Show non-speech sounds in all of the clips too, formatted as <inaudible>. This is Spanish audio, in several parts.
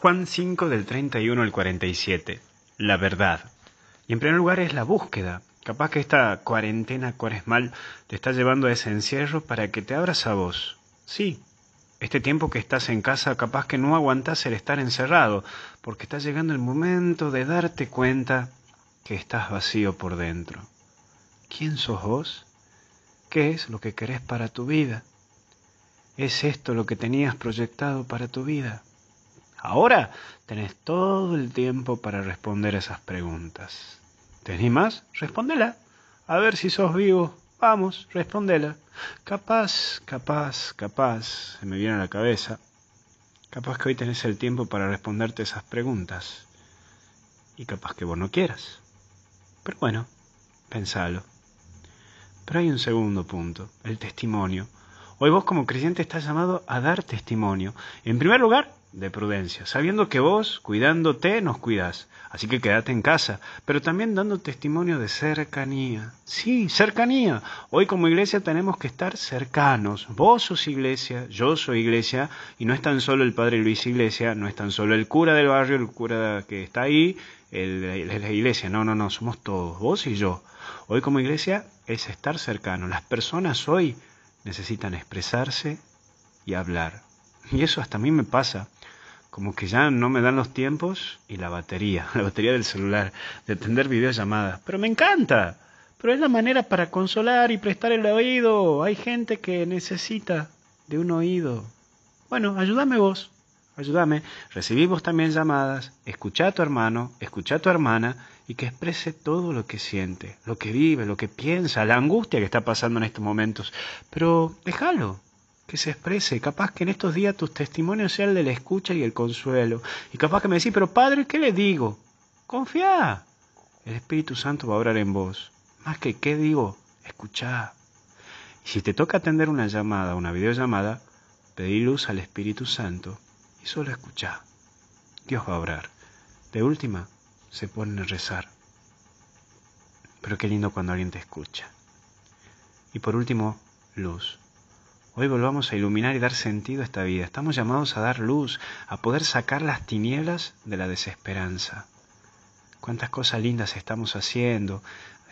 Juan 5 del 31 al 47. La verdad. Y en primer lugar es la búsqueda. Capaz que esta cuarentena cuaresmal te está llevando a ese encierro para que te abras a vos. Sí, este tiempo que estás en casa capaz que no aguantas el estar encerrado, porque está llegando el momento de darte cuenta que estás vacío por dentro. ¿Quién sos vos? ¿Qué es lo que querés para tu vida? ¿Es esto lo que tenías proyectado para tu vida? Ahora tenés todo el tiempo para responder esas preguntas. ¿Tenés más? Respondela. A ver si sos vivo. Vamos, respondela. Capaz, capaz, capaz, se me viene a la cabeza. Capaz que hoy tenés el tiempo para responderte esas preguntas. Y capaz que vos no quieras. Pero bueno, pensalo. Pero hay un segundo punto, el testimonio. Hoy vos como creyente estás llamado a dar testimonio. En primer lugar, de prudencia, sabiendo que vos, cuidándote, nos cuidas. Así que quédate en casa, pero también dando testimonio de cercanía. Sí, cercanía. Hoy como iglesia tenemos que estar cercanos. Vos sos iglesia, yo soy iglesia, y no es tan solo el Padre Luis Iglesia, no es tan solo el cura del barrio, el cura que está ahí, el, la iglesia. No, no, no, somos todos, vos y yo. Hoy como iglesia es estar cercano. Las personas hoy necesitan expresarse y hablar. Y eso hasta a mí me pasa como que ya no me dan los tiempos y la batería, <laughs> la batería del celular, de atender videollamadas. Pero me encanta. Pero es la manera para consolar y prestar el oído. Hay gente que necesita de un oído. Bueno, ayúdame vos, ayúdame. Recibimos también llamadas. Escucha a tu hermano, escucha a tu hermana y que exprese todo lo que siente, lo que vive, lo que piensa, la angustia que está pasando en estos momentos. Pero déjalo, que se exprese. Capaz que en estos días tus testimonios sean el de la escucha y el consuelo. Y capaz que me decís, pero Padre, ¿qué le digo? Confía. El Espíritu Santo va a orar en vos. Más que qué digo, escuchá. Y si te toca atender una llamada, una videollamada, pedí luz al Espíritu Santo y solo escuchá. Dios va a orar. De última, se ponen a rezar. Pero qué lindo cuando alguien te escucha. Y por último, luz. Hoy volvamos a iluminar y dar sentido a esta vida. Estamos llamados a dar luz, a poder sacar las tinieblas de la desesperanza. Cuántas cosas lindas estamos haciendo,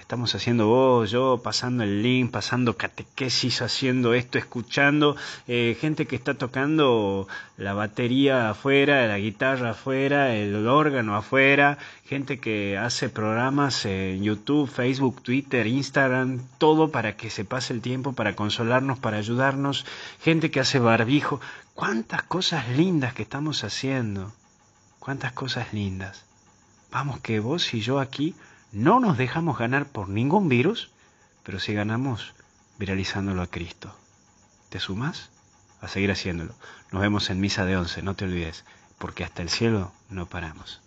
estamos haciendo vos, yo, pasando el link, pasando catequesis, haciendo esto, escuchando eh, gente que está tocando la batería afuera, la guitarra afuera, el órgano afuera, gente que hace programas en YouTube, Facebook, Twitter, Instagram, todo para que se pase el tiempo, para consolarnos, para ayudarnos, gente que hace barbijo, cuántas cosas lindas que estamos haciendo, cuántas cosas lindas. Vamos que vos y yo aquí no nos dejamos ganar por ningún virus, pero sí ganamos viralizándolo a Cristo. ¿Te sumas? A seguir haciéndolo. Nos vemos en misa de once, no te olvides, porque hasta el cielo no paramos.